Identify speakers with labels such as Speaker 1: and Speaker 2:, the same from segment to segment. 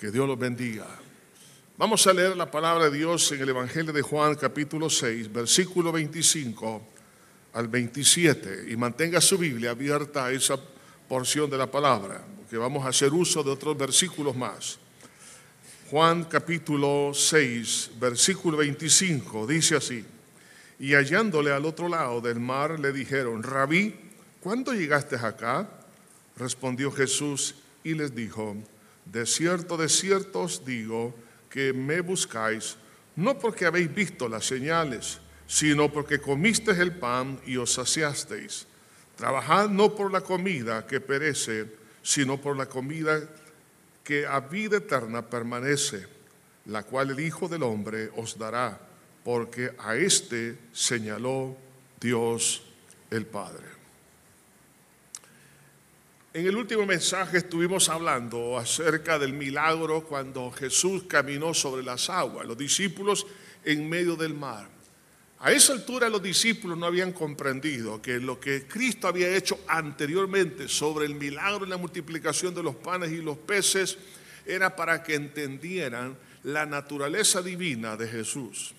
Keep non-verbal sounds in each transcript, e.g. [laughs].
Speaker 1: Que Dios los bendiga. Vamos a leer la palabra de Dios en el Evangelio de Juan capítulo 6, versículo 25 al 27. Y mantenga su Biblia abierta a esa porción de la palabra, porque vamos a hacer uso de otros versículos más. Juan capítulo 6, versículo 25, dice así. Y hallándole al otro lado del mar, le dijeron, Rabí, ¿cuándo llegaste acá? Respondió Jesús y les dijo, de cierto, de cierto os digo que me buscáis, no porque habéis visto las señales, sino porque comisteis el pan y os saciasteis. Trabajad no por la comida que perece, sino por la comida que a vida eterna permanece, la cual el Hijo del Hombre os dará, porque a éste señaló Dios el Padre. En el último mensaje estuvimos hablando acerca del milagro cuando Jesús caminó sobre las aguas, los discípulos en medio del mar. A esa altura los discípulos no habían comprendido que lo que Cristo había hecho anteriormente sobre el milagro y la multiplicación de los panes y los peces era para que entendieran la naturaleza divina de Jesús.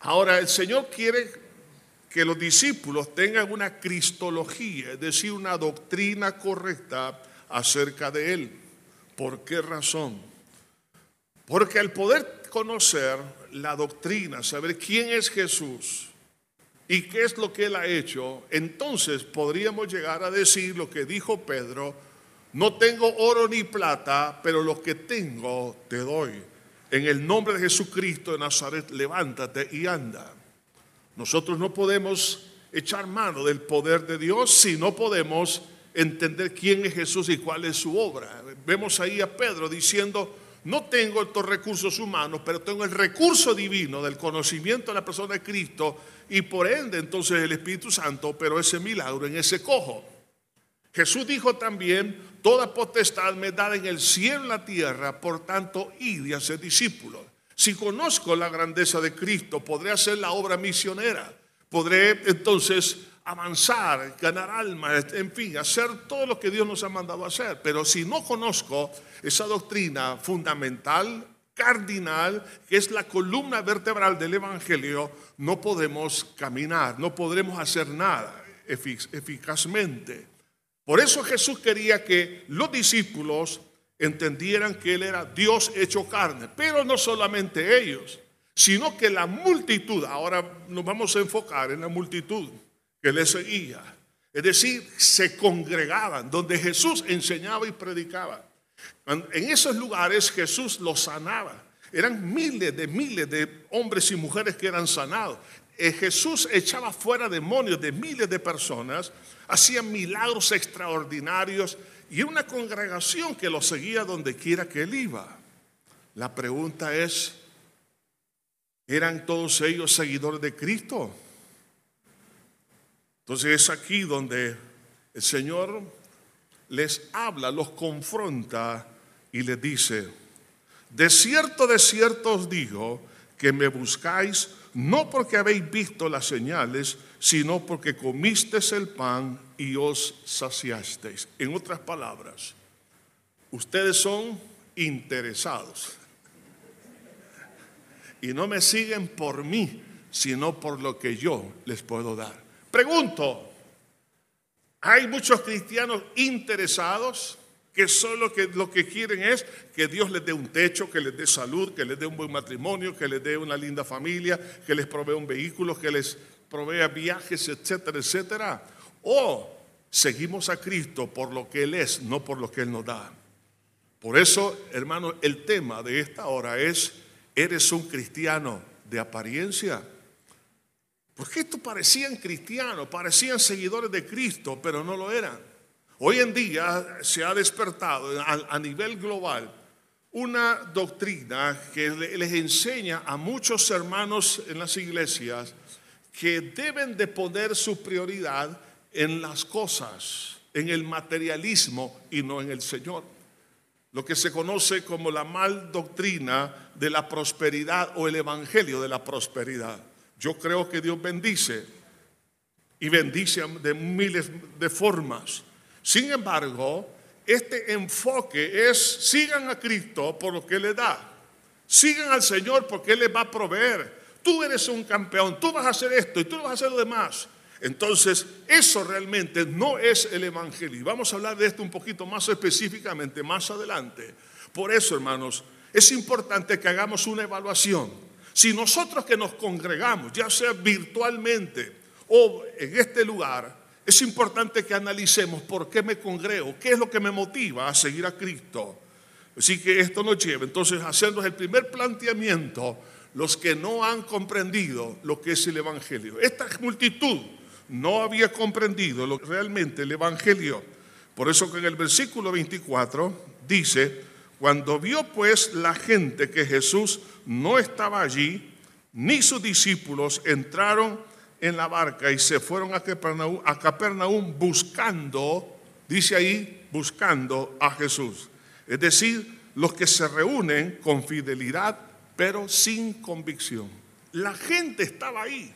Speaker 1: Ahora el Señor quiere que los discípulos tengan una cristología, es decir, una doctrina correcta acerca de Él. ¿Por qué razón? Porque al poder conocer la doctrina, saber quién es Jesús y qué es lo que Él ha hecho, entonces podríamos llegar a decir lo que dijo Pedro, no tengo oro ni plata, pero lo que tengo te doy. En el nombre de Jesucristo de Nazaret, levántate y anda. Nosotros no podemos echar mano del poder de Dios si no podemos entender quién es Jesús y cuál es su obra. Vemos ahí a Pedro diciendo, no tengo estos recursos humanos, pero tengo el recurso divino del conocimiento de la persona de Cristo y por ende entonces el Espíritu Santo, pero ese milagro en ese cojo. Jesús dijo también, toda potestad me da en el cielo y en la tierra, por tanto, id y hacer discípulos. Si conozco la grandeza de Cristo, podré hacer la obra misionera. Podré entonces avanzar, ganar almas, en fin, hacer todo lo que Dios nos ha mandado hacer. Pero si no conozco esa doctrina fundamental, cardinal, que es la columna vertebral del Evangelio, no podemos caminar, no podremos hacer nada eficazmente. Por eso Jesús quería que los discípulos entendieran que Él era Dios hecho carne. Pero no solamente ellos, sino que la multitud, ahora nos vamos a enfocar en la multitud que le seguía. Es decir, se congregaban donde Jesús enseñaba y predicaba. En esos lugares Jesús los sanaba. Eran miles de miles de hombres y mujeres que eran sanados. Eh, Jesús echaba fuera demonios de miles de personas, hacía milagros extraordinarios y una congregación que lo seguía donde quiera que él iba. La pregunta es, ¿eran todos ellos seguidores de Cristo? Entonces es aquí donde el Señor les habla, los confronta y les dice, de cierto, de cierto os digo que me buscáis no porque habéis visto las señales, sino porque comisteis el pan y os saciasteis. En otras palabras, ustedes son interesados. Y no me siguen por mí, sino por lo que yo les puedo dar. Pregunto, ¿hay muchos cristianos interesados? Que solo que lo que quieren es que Dios les dé un techo, que les dé salud, que les dé un buen matrimonio, que les dé una linda familia, que les provea un vehículo, que les provea viajes, etcétera, etcétera. O seguimos a Cristo por lo que Él es, no por lo que Él nos da. Por eso, hermano, el tema de esta hora es, ¿eres un cristiano de apariencia? Porque estos parecían cristianos, parecían seguidores de Cristo, pero no lo eran. Hoy en día se ha despertado a, nivel global una doctrina que les enseña a muchos hermanos en las iglesias que deben de poner su prioridad en las cosas, en el materialismo y no en el Señor. Lo que se conoce como la mal doctrina de la prosperidad o el evangelio de la prosperidad. Yo creo que Dios bendice y bendice de miles de formas. Sin embargo, este enfoque es sigan a Cristo por lo que le da. Sigan al Señor porque Él les va a proveer. Tú eres un campeón, tú vas a hacer esto y tú vas a hacer lo demás. Entonces, eso realmente no es el Evangelio. Y vamos a hablar de esto un poquito más específicamente más adelante. Por eso, hermanos, es importante que hagamos una evaluación. Si nosotros que nos congregamos, ya sea virtualmente o en este lugar, es importante que analicemos por qué me congrego, qué es lo que me motiva a seguir a Cristo. Así que esto nos lleva entonces hacernos el primer planteamiento, los que no han comprendido lo que es el Evangelio. Esta multitud no había comprendido lo, realmente el Evangelio. Por eso que en el versículo 24 dice, cuando vio pues la gente que Jesús no estaba allí, ni sus discípulos entraron en la barca y se fueron a Capernaum, a Capernaum buscando, dice ahí, buscando a Jesús. Es decir, los que se reúnen con fidelidad, pero sin convicción. La gente estaba ahí.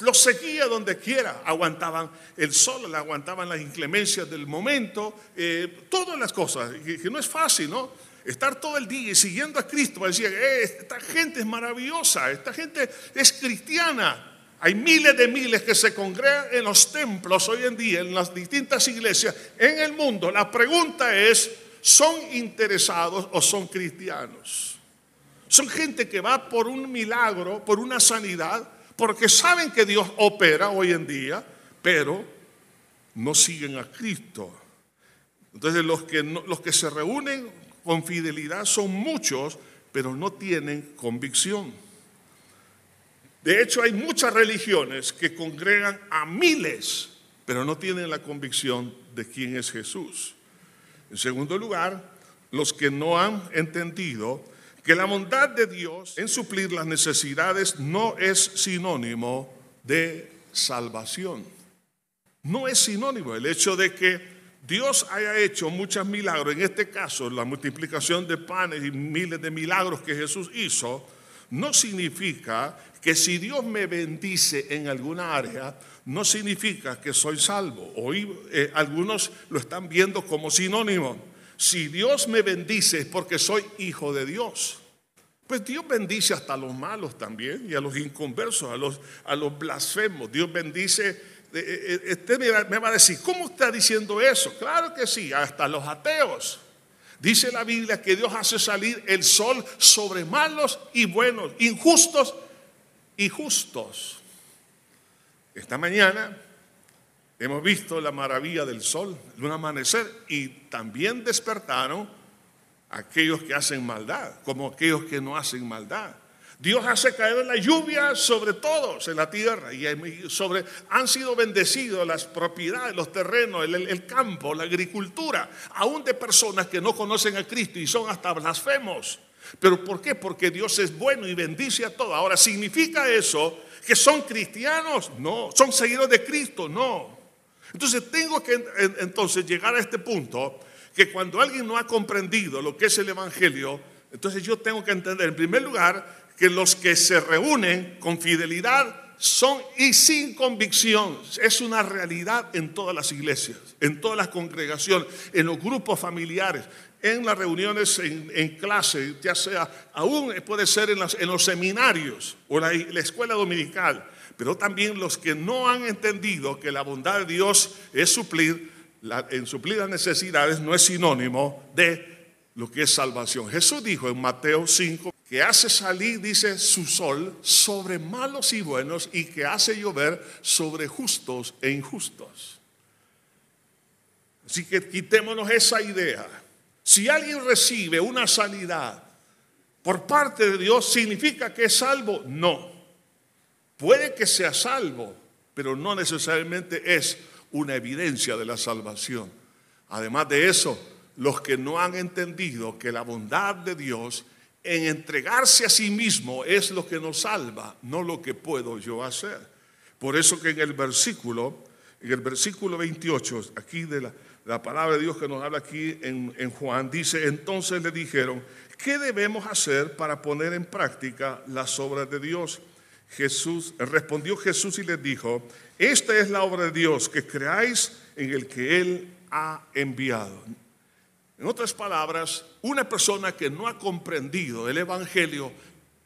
Speaker 1: Los seguía donde quiera, aguantaban el sol, aguantaban las inclemencias del momento, eh, todas las cosas, que, no es fácil, ¿no? Estar todo el día siguiendo a Cristo, decía, eh, esta gente es maravillosa, esta gente es cristiana, hay miles de miles que se congregan en los templos hoy en día, en las distintas iglesias en el mundo. La pregunta es, ¿son interesados o son cristianos? Son gente que va por un milagro, por una sanidad, porque saben que Dios opera hoy en día, pero no siguen a Cristo. Entonces los que, los que se reúnen con fidelidad son muchos, pero no tienen convicción. De hecho, hay muchas religiones que congregan a miles, pero no tienen la convicción de quién es Jesús. En segundo lugar, los que no han entendido que la bondad de Dios en suplir las necesidades no es sinónimo de salvación. No es sinónimo el hecho de que Dios haya hecho muchos milagros, en este caso la multiplicación de panes y miles de milagros que Jesús hizo, no significa que si Dios me bendice en alguna área, no significa que soy salvo. Hoy eh, algunos lo están viendo como sinónimo. Si Dios me bendice es porque soy hijo de Dios. Pues Dios bendice hasta a los malos también y a los inconversos, a los, a los blasfemos. Dios bendice. Eh, eh, usted me va a decir, ¿cómo está diciendo eso? Claro que sí, hasta los ateos. Dice la Biblia que Dios hace salir el sol sobre malos y buenos, injustos y justos. Esta mañana hemos visto la maravilla del sol, de un amanecer, y también despertaron aquellos que hacen maldad, como aquellos que no hacen maldad. Dios hace caer la lluvia sobre todos en la tierra y sobre, han sido bendecidos las propiedades, los terrenos, el, campo, la agricultura, aún de personas que no conocen a Cristo y son hasta blasfemos. ¿Pero por qué? Porque Dios es bueno y bendice a todos. Ahora, ¿significa eso que son cristianos? No. ¿Son seguidores de Cristo? No. Entonces tengo que entonces llegar a este punto que cuando alguien no ha comprendido lo que es el Evangelio, entonces yo tengo que entender en primer lugar que los que se reúnen con fidelidad son y sin convicción. Es una realidad en todas las iglesias, en todas las congregaciones, en los grupos familiares en las reuniones en, clase, ya sea, aún puede ser en, los seminarios o la, la escuela dominical, pero también los que no han entendido que la bondad de Dios es suplir, en suplir las necesidades no es sinónimo de lo que es salvación. Jesús dijo en Mateo 5 que hace salir, dice, su sol sobre malos y buenos y que hace llover sobre justos e injustos. Así que quitémonos esa idea si alguien recibe una sanidad por parte de Dios, ¿significa que es salvo? No. Puede que sea salvo, pero no necesariamente es una evidencia de la salvación. Además de eso, los que no han entendido que la bondad de Dios en entregarse a sí mismo es lo que nos salva, no lo que puedo yo hacer. Por eso que en el versículo, en el versículo 28, aquí de la, la palabra de Dios que nos habla aquí en, Juan dice, entonces le dijeron, ¿qué debemos hacer para poner en práctica las obras de Dios? Jesús respondió Jesús y les dijo, esta es la obra de Dios, que creáis en el que Él ha enviado. En otras palabras, una persona que no ha comprendido el Evangelio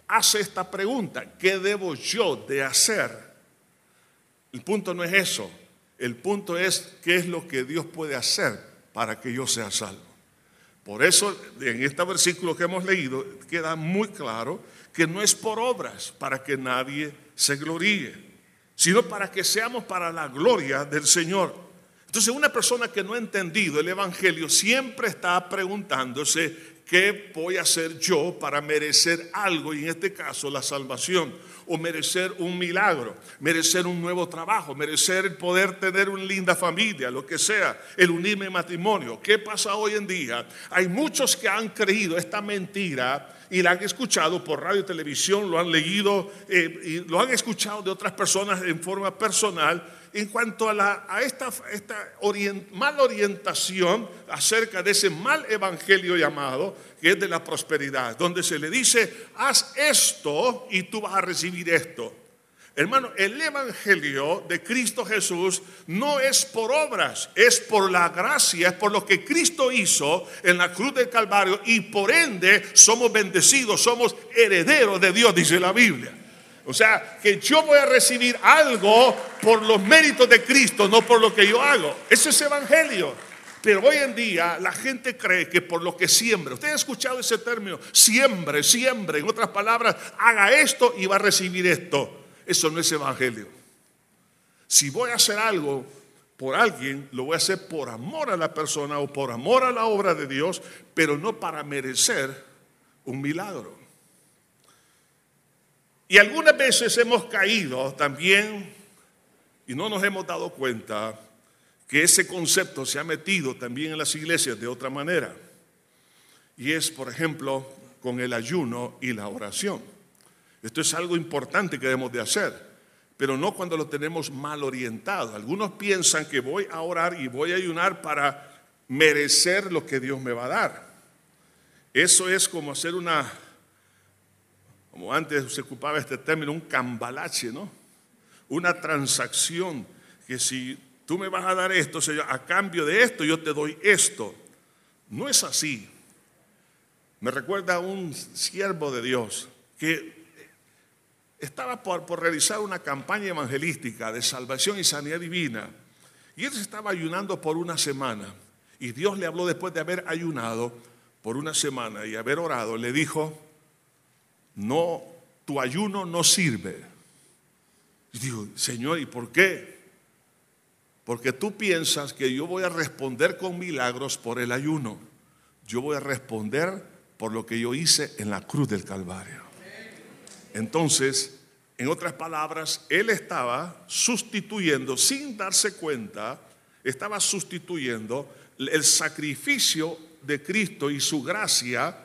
Speaker 1: hace esta pregunta, ¿qué debo yo de hacer? El punto no es eso, el punto es qué es lo que Dios puede hacer para que yo sea salvo. Por eso en este versículo que hemos leído queda muy claro que no es por obras para que nadie se gloríe, sino para que seamos para la gloria del Señor. Entonces una persona que no ha entendido el Evangelio siempre está preguntándose, ¿qué voy a hacer yo para merecer algo? Y en este caso la salvación, o merecer un milagro, merecer un nuevo trabajo, merecer el poder tener una linda familia, lo que sea, el unirme en matrimonio. ¿Qué pasa hoy en día? Hay muchos que han creído esta mentira y la han escuchado por radio y televisión, lo han leído eh, y lo han escuchado de otras personas en forma personal en cuanto a, la, esta, esta mala orientación acerca de ese mal evangelio llamado, que es de la prosperidad, donde se le dice, haz esto y tú vas a recibir esto. Hermano, el Evangelio de Cristo Jesús no es por obras, es por la gracia, es por lo que Cristo hizo en la cruz del Calvario y por ende somos bendecidos, somos herederos de Dios, dice la Biblia. O sea, que yo voy a recibir algo por los méritos de Cristo, no por lo que yo hago. Ese es evangelio. Pero hoy en día la gente cree que por lo que siembra, usted ha escuchado ese término, siembre, siembre, en otras palabras, haga esto y va a recibir esto. Eso no es evangelio. Si voy a hacer algo por alguien, lo voy a hacer por amor a la persona o por amor a la obra de Dios, pero no para merecer un milagro. Y algunas veces hemos caído también y no nos hemos dado cuenta que ese concepto se ha metido también en las iglesias de otra manera. Y es, por ejemplo, con el ayuno y la oración. Esto es algo importante que debemos de hacer, pero no cuando lo tenemos mal orientado. Algunos piensan que voy a orar y voy a ayunar para merecer lo que Dios me va a dar. Eso es como hacer una como antes se ocupaba este término, un cambalache, ¿no? Una transacción que si tú me vas a dar esto, Señor, a cambio de esto yo te doy esto. No es así. Me recuerda a un siervo de Dios que estaba por, por, realizar una campaña evangelística de salvación y sanidad divina. Y él estaba ayunando por una semana. Y Dios le habló después de haber ayunado por una semana y haber orado. Le dijo, no, tu ayuno no sirve. Y digo, Señor, ¿y por qué? Porque tú piensas que yo voy a responder con milagros por el ayuno. Yo voy a responder por lo que yo hice en la cruz del Calvario. Entonces, en otras palabras, Él estaba sustituyendo, sin darse cuenta, estaba sustituyendo el sacrificio de Cristo y su gracia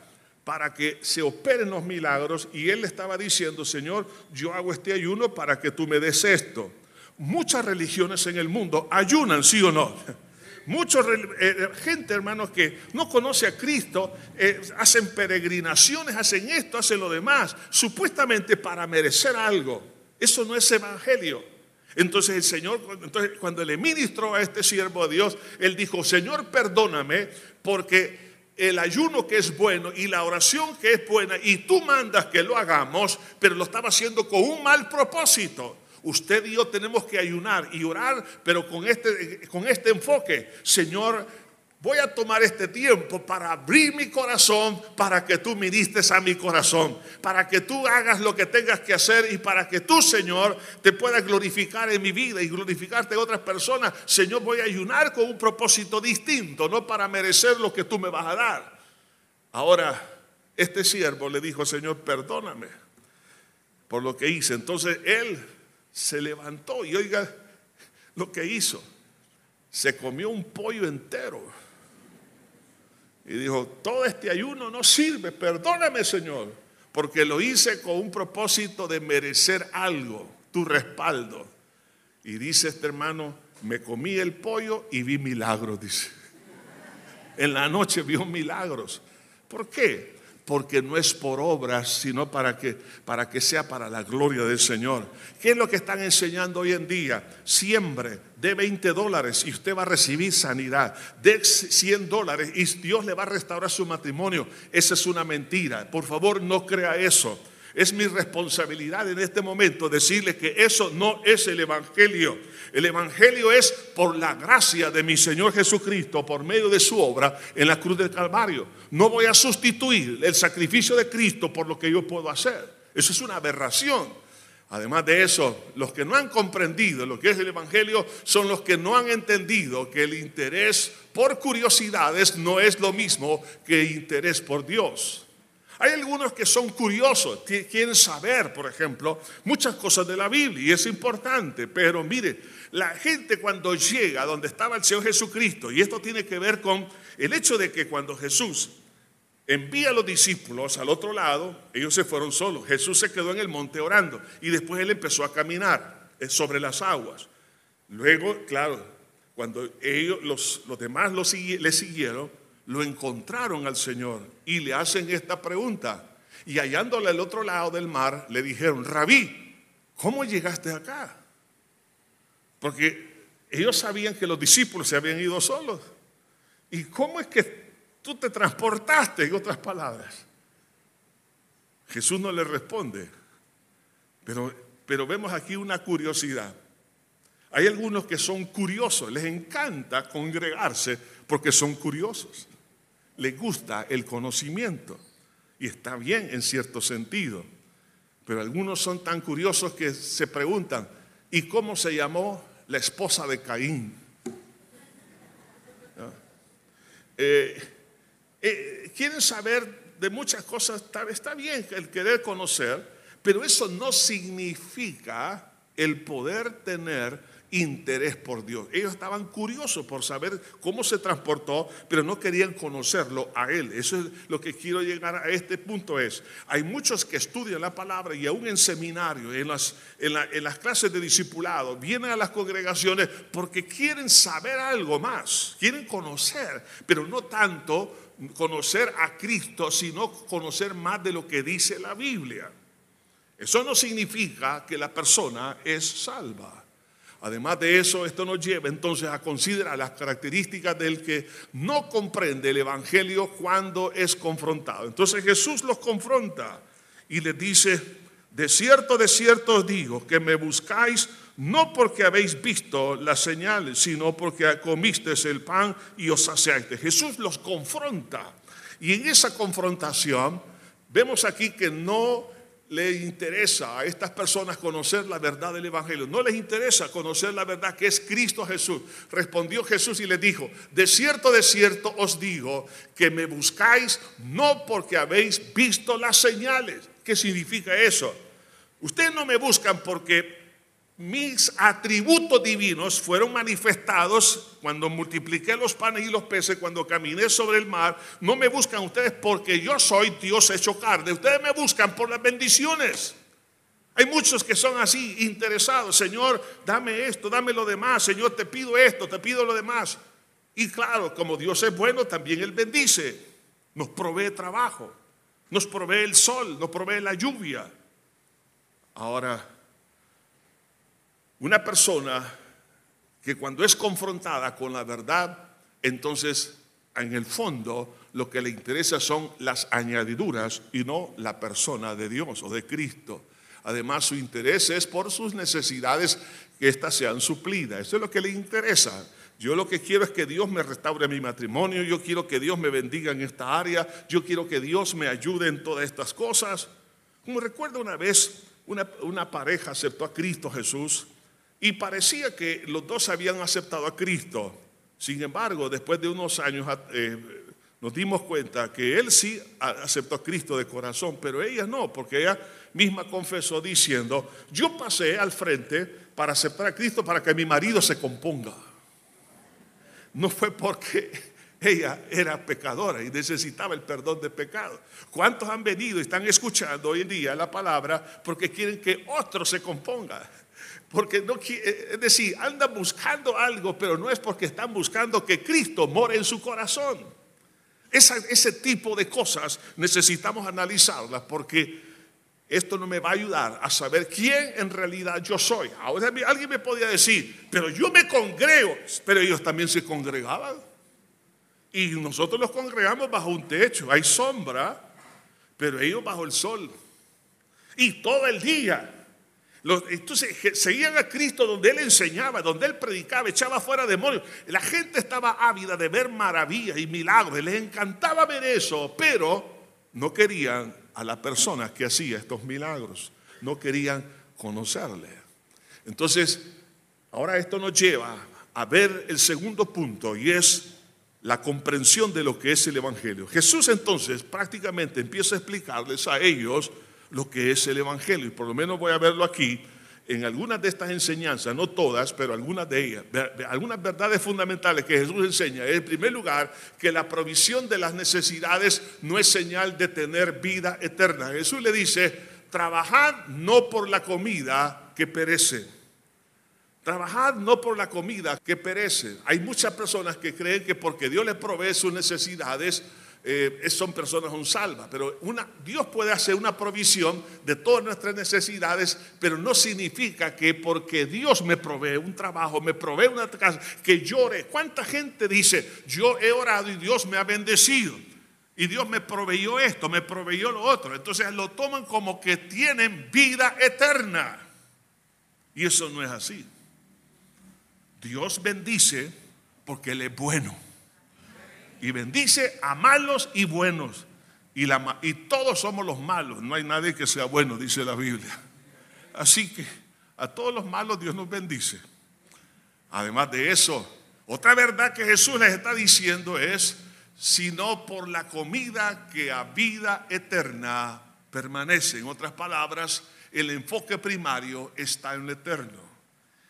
Speaker 1: para que se operen los milagros y él le estaba diciendo, Señor, yo hago este ayuno para que tú me des esto. Muchas religiones en el mundo ayunan, sí o no. [laughs] Mucha eh, eh, gente, hermanos, que no conoce a Cristo, eh, hacen peregrinaciones, hacen esto, hacen lo demás, supuestamente para merecer algo. Eso no es evangelio. Entonces el Señor, entonces, cuando le ministró a este siervo de Dios, él dijo, Señor, perdóname porque el ayuno que es bueno y la oración que es buena y tú mandas que lo hagamos, pero lo estaba haciendo con un mal propósito. Usted y yo tenemos que ayunar y orar, pero con este, con este enfoque. Señor, voy a tomar este tiempo para abrir mi corazón, para que tú ministres a mi corazón, para que tú hagas lo que tengas que hacer y para que tú, Señor, te puedas glorificar en mi vida y glorificarte en otras personas. Señor, voy a ayunar con un propósito distinto, no para merecer lo que tú me vas a dar. Ahora, este siervo le dijo, Señor, perdóname por lo que hice. Entonces él se levantó y oiga lo que hizo. Se comió un pollo entero y dijo, todo este ayuno no sirve, perdóname Señor, porque lo hice con un propósito de merecer algo, tu respaldo. Y dice este hermano, me comí el pollo y vi milagros, dice. [laughs] En la noche vio milagros. ¿Por qué? Porque no es por obras, sino para que, para que sea para la gloria del Señor. ¿Qué es lo que están enseñando hoy en día? Siembre, de 20 dólares y usted va a recibir sanidad. De 100 dólares y Dios le va a restaurar su matrimonio. Esa es una mentira. Por favor, no crea eso. Es mi responsabilidad en este momento decirle que eso no es el Evangelio. El Evangelio es por la gracia de mi Señor Jesucristo, por medio de su obra en la cruz del Calvario. No voy a sustituir el sacrificio de Cristo por lo que yo puedo hacer. Eso es una aberración. Además de eso, los que no han comprendido lo que es el Evangelio son los que no han entendido que el interés por curiosidades no es lo mismo que interés por Dios. Hay algunos que son curiosos, quieren saber, por ejemplo, muchas cosas de la Biblia y es importante, pero mire, la gente cuando llega donde estaba el Señor Jesucristo, y esto tiene que ver con el hecho de que cuando Jesús envía a los discípulos al otro lado, ellos se fueron solos, Jesús se quedó en el monte orando y después él empezó a caminar eh, sobre las aguas. Luego, claro, cuando ellos, los, los demás le siguieron, lo encontraron al Señor y le hacen esta pregunta. Y hallándole al otro lado del mar, le dijeron, Rabí, ¿cómo llegaste acá? Porque ellos sabían que los discípulos se habían ido solos. ¿Y cómo es que tú te transportaste, en otras palabras? Jesús no le responde. Pero, pero vemos aquí una curiosidad. Hay algunos que son curiosos, les encanta congregarse porque son curiosos le gusta el conocimiento. Y está bien en cierto sentido. Pero algunos son tan curiosos que se preguntan, ¿y cómo se llamó la esposa de Caín? Eh, eh, quieren saber de muchas cosas, está bien el querer conocer, pero eso no significa el poder tener interés por Dios. Ellos estaban curiosos por saber cómo se transportó, pero no querían conocerlo a Él. Eso es lo que quiero llegar a este punto es, hay muchos que estudian la palabra y aún en seminario, en las, en, las clases de discipulado, vienen a las congregaciones porque quieren saber algo más, quieren conocer, pero no tanto conocer a Cristo, sino conocer más de lo que dice la Biblia. Eso no significa que la persona es salva. Además de eso, esto nos lleva entonces a considerar las características del que no comprende el Evangelio cuando es confrontado. Entonces Jesús los confronta y les dice, de cierto, de cierto os digo, que me buscáis no porque habéis visto las señales, sino porque comisteis el pan y os saciaste. Jesús los confronta. Y en esa confrontación vemos aquí que no le interesa a estas personas conocer la verdad del Evangelio. No les interesa conocer la verdad que es Cristo Jesús. Respondió Jesús y les dijo, de cierto, de cierto os digo que me buscáis no porque habéis visto las señales. ¿Qué significa eso? Ustedes no me buscan porque mis atributos divinos fueron manifestados cuando multipliqué los panes y los peces, cuando caminé sobre el mar. No me buscan ustedes porque yo soy Dios hecho carne. Ustedes me buscan por las bendiciones. Hay muchos que son así, interesados. Señor, dame esto, dame lo demás. Señor, te pido esto, te pido lo demás. Y claro, como Dios es bueno, también Él bendice. Nos provee trabajo, nos provee el sol, nos provee la lluvia. Ahora, una persona que cuando es confrontada con la verdad, entonces en el fondo lo que le interesa son las añadiduras y no la persona de Dios o de Cristo. Además, su interés es por sus necesidades que éstas sean suplidas. Eso es lo que le interesa. Yo lo que quiero es que Dios me restaure mi matrimonio, yo quiero que Dios me bendiga en esta área, yo quiero que Dios me ayude en todas estas cosas. Como recuerdo una vez, una, una pareja aceptó a Cristo Jesús y parecía que los dos habían aceptado a Cristo. Sin embargo, después de unos años eh, nos dimos cuenta que él sí aceptó a Cristo de corazón, pero ella no, porque ella misma confesó diciendo, yo pasé al frente para aceptar a Cristo para que mi marido se componga. No fue porque [laughs] ella era pecadora y necesitaba el perdón de pecado. ¿Cuántos han venido y están escuchando hoy en día la palabra porque quieren que otro se componga? Porque no, eh, es decir, andan buscando algo, pero no es porque están buscando que Cristo more en su corazón. ese tipo de cosas necesitamos analizarlas porque esto no me va a ayudar a saber quién en realidad yo soy. Ahora alguien me podría decir, pero yo me congrego, pero ellos también se congregaban. Y nosotros los congregamos bajo un techo, hay sombra, pero ellos bajo el sol. Y todo el día. Entonces seguían a Cristo donde Él enseñaba, donde Él predicaba, echaba fuera demonios. La gente estaba ávida de ver maravillas y milagros. Les encantaba ver eso, pero no querían a la persona que hacía estos milagros. No querían conocerle. Entonces, ahora esto nos lleva a ver el segundo punto y es la comprensión de lo que es el Evangelio. Jesús entonces prácticamente empieza a explicarles a ellos lo que es el Evangelio y por lo menos voy a verlo aquí en algunas de estas enseñanzas, no todas, pero algunas de ellas, algunas verdades fundamentales que Jesús enseña. En primer lugar, que la provisión de las necesidades no es señal de tener vida eterna. Jesús le dice, trabajad no por la comida que perece. Trabajad no por la comida que perece. Hay muchas personas que creen que porque Dios les provee sus necesidades, eh, son personas un salva, pero una, Dios puede hacer una provisión de todas nuestras necesidades, pero no significa que porque Dios me provee un trabajo, me provee una casa, que llore. ¿Cuánta gente dice, yo he orado y Dios me ha bendecido? Y Dios me proveyó esto, me proveyó lo otro. Entonces lo toman como que tienen vida eterna. Y eso no es así. Dios bendice porque Él es bueno y bendice a malos y buenos. Y, la, y todos somos los malos, no hay nadie que sea bueno, dice la Biblia. Así que a todos los malos Dios nos bendice. Además de eso, otra verdad que Jesús les está diciendo es, sino por la comida que a vida eterna permanece. En otras palabras, el enfoque primario está en lo eterno.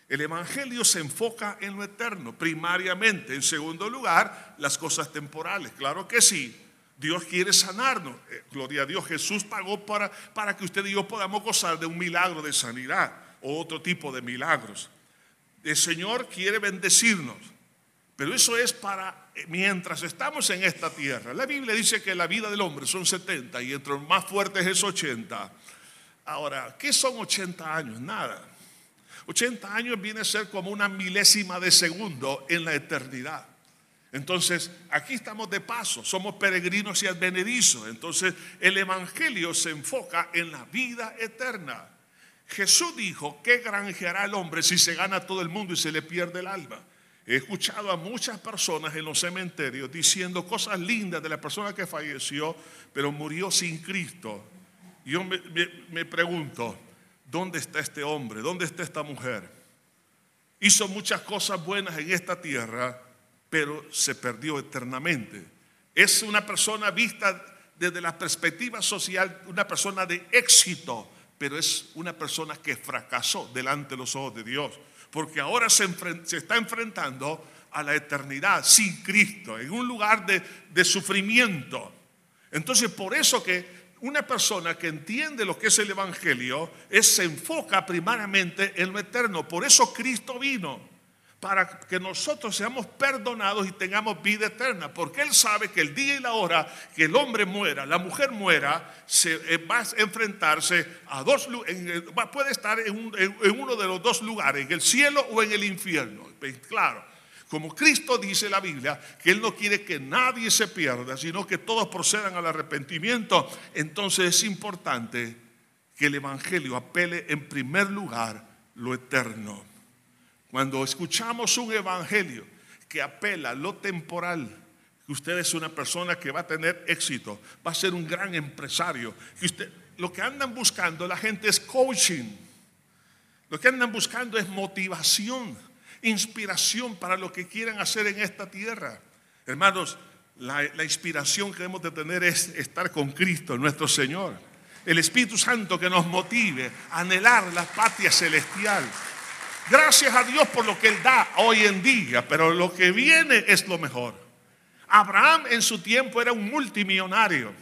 Speaker 1: El Evangelio se enfoca en lo eterno, primariamente. En segundo lugar, las cosas temporales. Claro que sí. Dios quiere sanarnos. Eh, gloria a Dios. Jesús pagó para, para que usted y yo podamos gozar de un milagro de sanidad o otro tipo de milagros. El Señor quiere bendecirnos. Pero eso es para eh, mientras estamos en esta tierra. La Biblia dice que la vida del hombre son 70 y entre los más fuertes es 80. Ahora, ¿qué son 80 años? Nada. 80 años viene a ser como una milésima de segundo en la eternidad. Entonces, aquí estamos de paso, somos peregrinos y advenedizos. Entonces, el Evangelio se enfoca en la vida eterna. Jesús dijo, ¿qué granjeará el hombre si se gana todo el mundo y se le pierde el alma? He escuchado a muchas personas en los cementerios diciendo cosas lindas de la persona que falleció, pero murió sin Cristo. Yo me, me pregunto, ¿dónde está este hombre? ¿Dónde está esta mujer? Hizo muchas cosas buenas en esta tierra, pero se perdió eternamente. Es una persona vista desde la perspectiva social, una persona de éxito, pero es una persona que fracasó delante de los ojos de Dios, porque ahora se, está enfrentando a la eternidad sin Cristo, en un lugar de, de sufrimiento. Entonces, por eso que una persona que entiende lo que es el Evangelio es, se enfoca primariamente en lo eterno. Por eso Cristo vino, para que nosotros seamos perdonados y tengamos vida eterna. Porque Él sabe que el día y la hora que el hombre muera, la mujer muera, se, eh, va a enfrentarse a dos, puede estar en, en uno de los dos lugares, en el cielo o en el infierno. Claro. Como Cristo dice la Biblia, que Él no quiere que nadie se pierda, sino que todos procedan al arrepentimiento, entonces es importante que el Evangelio apele en primer lugar lo eterno. Cuando escuchamos un Evangelio que apela lo temporal, que usted es una persona que va a tener éxito, va a ser un gran empresario, lo que andan buscando la gente es coaching, lo que andan buscando es motivación inspiración para lo que quieran hacer en esta tierra. Hermanos, la, inspiración que debemos de tener es estar con Cristo, nuestro Señor. El Espíritu Santo que nos motive a anhelar la patria celestial. Gracias a Dios por lo que Él da hoy en día, pero lo que viene es lo mejor. Abraham en su tiempo era un multimillonario,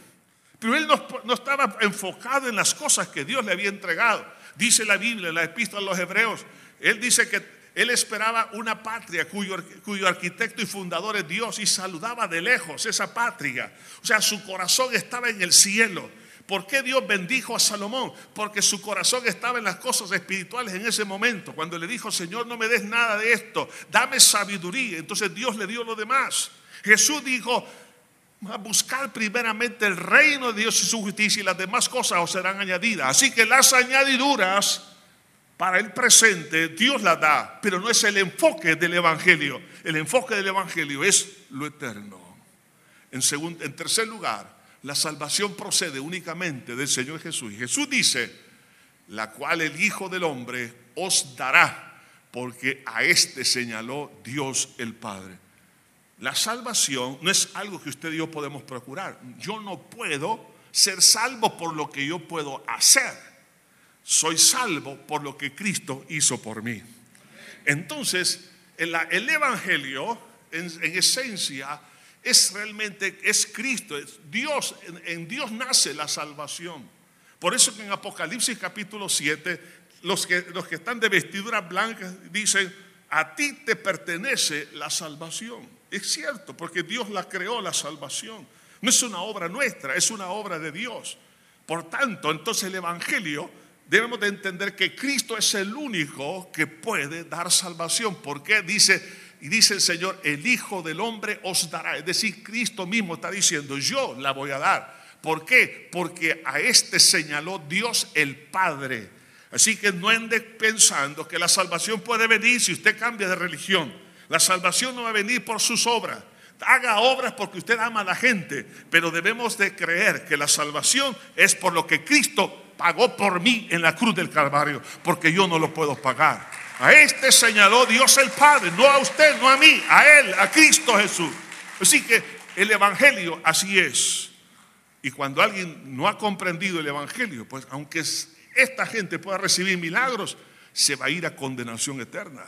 Speaker 1: pero él no, estaba enfocado en las cosas que Dios le había entregado. Dice la Biblia, la epístola a los hebreos, él dice que Él esperaba una patria cuyo, arquitecto y fundador es Dios y saludaba de lejos esa patria. O sea, su corazón estaba en el cielo. ¿Por qué Dios bendijo a Salomón? Porque su corazón estaba en las cosas espirituales en ese momento. Cuando le dijo, Señor, no me des nada de esto, dame sabiduría. Entonces Dios le dio lo demás. Jesús dijo, a buscar primeramente el reino de Dios y su justicia y las demás cosas os serán añadidas. Así que las añadiduras para el presente Dios la da, pero no es el enfoque del Evangelio. El enfoque del Evangelio es lo eterno. En, segundo, en tercer lugar, la salvación procede únicamente del Señor Jesús. Y Jesús dice, la cual el Hijo del Hombre os dará, porque a este señaló Dios el Padre. La salvación no es algo que usted y yo podemos procurar. Yo no puedo ser salvo por lo que yo puedo hacer soy salvo por lo que Cristo hizo por mí. Entonces, el, Evangelio, en, esencia, es realmente, es Cristo, es Dios, en, Dios nace la salvación. Por eso que en Apocalipsis capítulo 7, los que, los que están de vestiduras blancas dicen, a ti te pertenece la salvación. Es cierto, porque Dios la creó la salvación. No es una obra nuestra, es una obra de Dios. Por tanto, entonces el Evangelio debemos de entender que Cristo es el único que puede dar salvación. Porque dice, y dice el Señor, el Hijo del Hombre os dará. Es decir, Cristo mismo está diciendo, yo la voy a dar. ¿Por qué? Porque a este señaló Dios el Padre. Así que no ande pensando que la salvación puede venir si usted cambia de religión. La salvación no va a venir por sus obras. Haga obras porque usted ama a la gente, pero debemos de creer que la salvación es por lo que Cristo pagó por mí en la cruz del Calvario, porque yo no lo puedo pagar. A este señaló Dios el Padre, no a usted, no a mí, a Él, a Cristo Jesús. Así que el Evangelio así es. Y cuando alguien no ha comprendido el Evangelio, pues aunque esta gente pueda recibir milagros, se va a ir a condenación eterna.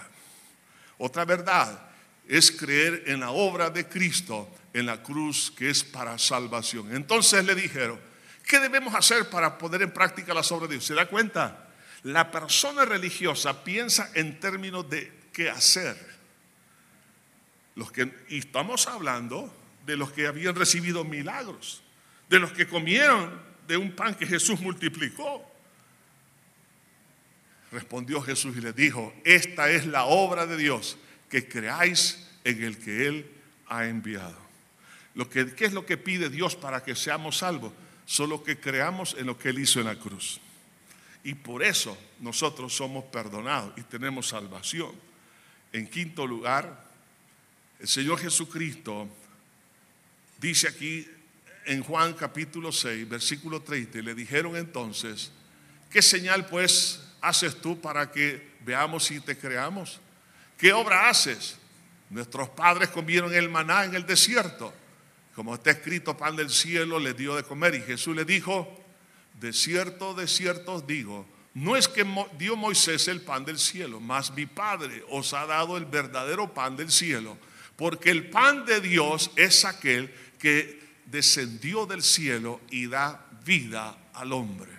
Speaker 1: Otra verdad es creer en la obra de Cristo en la cruz que es para salvación. Entonces le dijeron, ¿Qué debemos hacer para poner en práctica la obras de Dios? ¿Se da cuenta? La persona religiosa piensa en términos de qué hacer. Los que, y estamos hablando de los que habían recibido milagros, de los que comieron de un pan que Jesús multiplicó. Respondió Jesús y les dijo, esta es la obra de Dios, que creáis en el que Él ha enviado. Lo que, ¿Qué es lo que pide Dios para que seamos salvos? Solo que creamos en lo que Él hizo en la cruz. Y por eso nosotros somos perdonados y tenemos salvación. En quinto lugar, el Señor Jesucristo dice aquí en Juan capítulo 6, versículo 30, le dijeron entonces, ¿qué señal pues haces tú para que veamos y te creamos? ¿Qué obra haces? Nuestros padres comieron el maná en el desierto como está escrito, pan del cielo le dio de comer. Y Jesús le dijo, de cierto, de cierto os digo, no es que dio Moisés el pan del cielo, mas mi Padre os ha dado el verdadero pan del cielo. Porque el pan de Dios es aquel que descendió del cielo y da vida al hombre.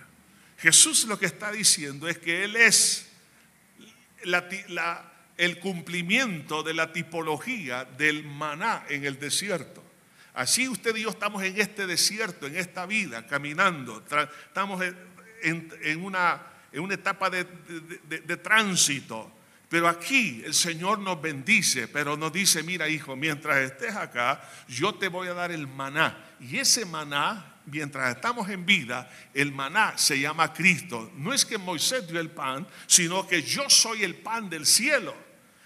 Speaker 1: Jesús lo que está diciendo es que Él es el cumplimiento de la tipología del maná en el desierto. Así usted y yo estamos en este desierto, en esta vida, caminando. Estamos en, una, en una, etapa de, de tránsito. Pero aquí el Señor nos bendice, pero nos dice, mira hijo, mientras estés acá, yo te voy a dar el maná. Y ese maná, mientras estamos en vida, el maná se llama Cristo. No es que Moisés dio el pan, sino que yo soy el pan del cielo.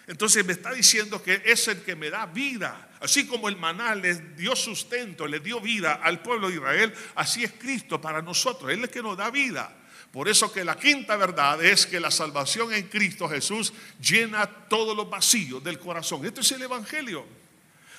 Speaker 1: Entonces me está diciendo que es el que me da vida. Así como el maná les dio sustento, le dio vida al pueblo de Israel, así es Cristo para nosotros. Él es el que nos da vida. Por eso que la quinta verdad es que la salvación en Cristo Jesús llena todos los vacíos del corazón. Esto es el Evangelio.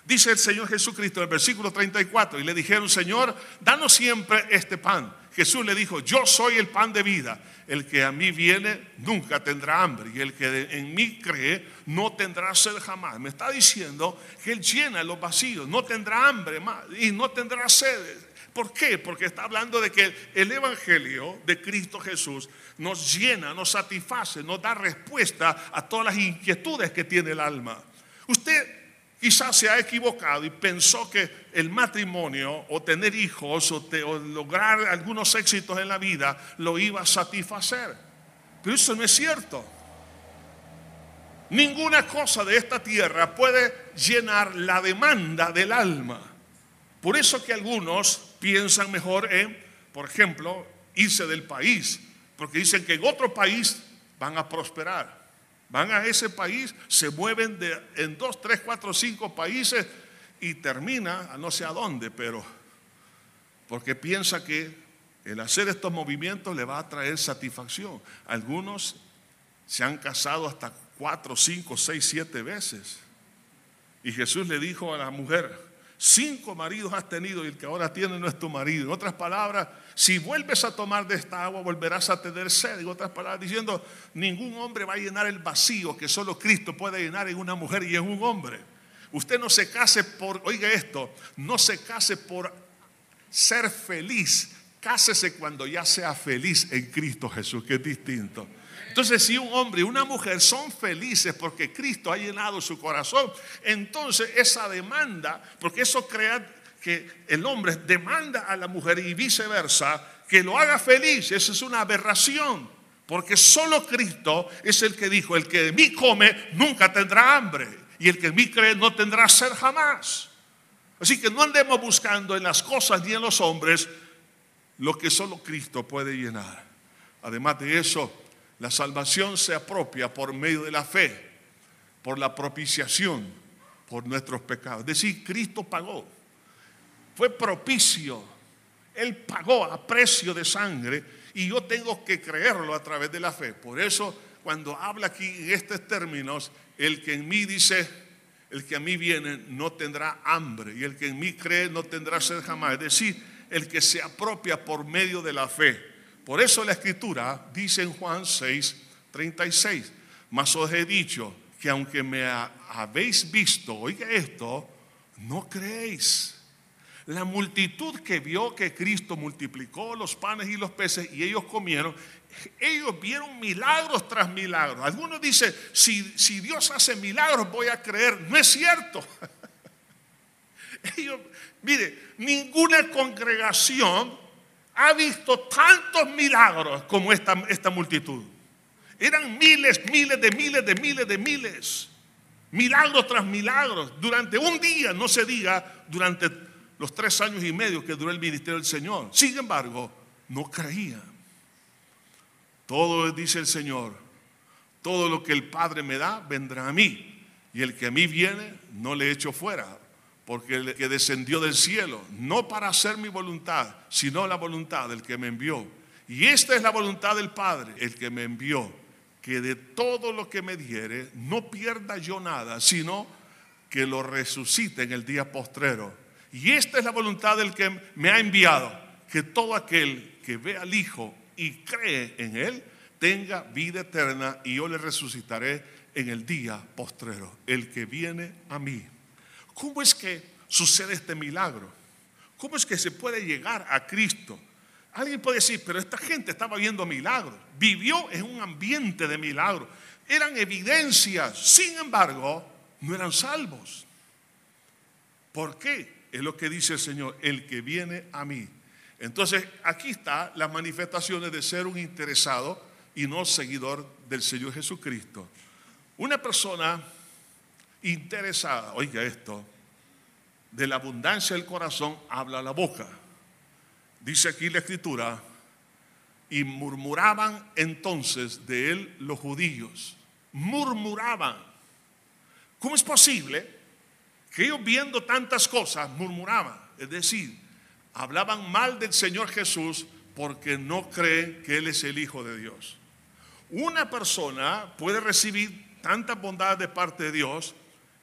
Speaker 1: Dice el Señor Jesucristo en el versículo 34 y le dijeron, Señor, danos siempre este pan. Jesús le dijo, yo soy el pan de vida. El que a mí viene nunca tendrá hambre y el que en mí cree no tendrá sed jamás. Me está diciendo que Él llena los vacíos, no tendrá hambre más y no tendrá sed. ¿Por qué? Porque está hablando de que el Evangelio de Cristo Jesús nos llena, nos satisface, nos da respuesta a todas las inquietudes que tiene el alma. Usted quizás se ha equivocado y pensó que el matrimonio o tener hijos o, o, lograr algunos éxitos en la vida lo iba a satisfacer. Pero eso no es cierto. Ninguna cosa de esta tierra puede llenar la demanda del alma. Por eso que algunos piensan mejor en, por ejemplo, irse del país, porque dicen que en otro país van a prosperar. Van a ese país, se mueven de, en dos, tres, cuatro, cinco países y termina a no sé a dónde, pero porque piensa que el hacer estos movimientos le va a traer satisfacción. Algunos se han casado hasta cuatro, cinco, seis, siete veces. Y Jesús le dijo a la mujer, Cinco maridos has tenido y el que ahora tiene no es tu marido. En otras palabras, si vuelves a tomar de esta agua, volverás a tener sed. En otras palabras, diciendo, ningún hombre va a llenar el vacío que solo Cristo puede llenar en una mujer y en un hombre. Usted no se case por, oiga esto, no se case por ser feliz. Cásese cuando ya sea feliz en Cristo Jesús, que es distinto. Entonces, si un hombre y una mujer son felices porque Cristo ha llenado su corazón, entonces esa demanda, porque eso crea que el hombre demanda a la mujer y viceversa, que lo haga feliz, esa es una aberración. Porque solo Cristo es el que dijo, el que de mí come nunca tendrá hambre y el que en mí cree no tendrá sed jamás. Así que no andemos buscando en las cosas ni en los hombres lo que solo Cristo puede llenar. Además de eso, la salvación se apropia por medio de la fe, por la propiciación, por nuestros pecados. Es decir, Cristo pagó. Fue propicio. Él pagó a precio de sangre y yo tengo que creerlo a través de la fe. Por eso, cuando habla aquí en estos términos, el que en mí dice, el que a mí viene no tendrá hambre y el que en mí cree no tendrá sed jamás. Es decir, el que se apropia por medio de la fe. Por eso la escritura dice en Juan 6, 36, mas os he dicho que aunque me habéis visto, oiga esto, no creéis. La multitud que vio que Cristo multiplicó los panes y los peces y ellos comieron, ellos vieron milagros tras milagros. Algunos dicen, si, si Dios hace milagros voy a creer. No es cierto. [laughs] mire, ninguna congregación ha visto tantos milagros como esta, esta multitud. Eran miles, miles de miles de miles de miles. Milagros tras milagros. Durante un día, no se diga durante los tres años y medio que duró el ministerio del Señor. Sin embargo, no creían. Todo, dice el Señor, todo lo que el Padre me da, vendrá a mí. Y el que a mí viene, no le echo fuera porque el que descendió del cielo, no para hacer mi voluntad, sino la voluntad del que me envió. Y esta es la voluntad del Padre, el que me envió, que de todo lo que me diere, no pierda yo nada, sino que lo resucite en el día postrero. Y esta es la voluntad del que me ha enviado, que todo aquel que ve al Hijo y cree en Él, tenga vida eterna y yo le resucitaré en el día postrero, el que viene a mí ¿Cómo es que sucede este milagro? ¿Cómo es que se puede llegar a Cristo? Alguien puede decir, pero esta gente estaba viendo milagros, vivió en un ambiente de milagros, eran evidencias, sin embargo, no eran salvos. ¿Por qué? Es lo que dice el Señor, el que viene a mí. Entonces, aquí está las manifestaciones de ser un interesado y no seguidor del Señor Jesucristo. Una persona interesada, oiga esto, de la abundancia del corazón habla la boca. Dice aquí la escritura, y murmuraban entonces de él los judíos. Murmuraban. ¿Cómo es posible que ellos viendo tantas cosas murmuraban? Es decir, hablaban mal del Señor Jesús porque no creen que Él es el Hijo de Dios. Una persona puede recibir tanta bondad de parte de Dios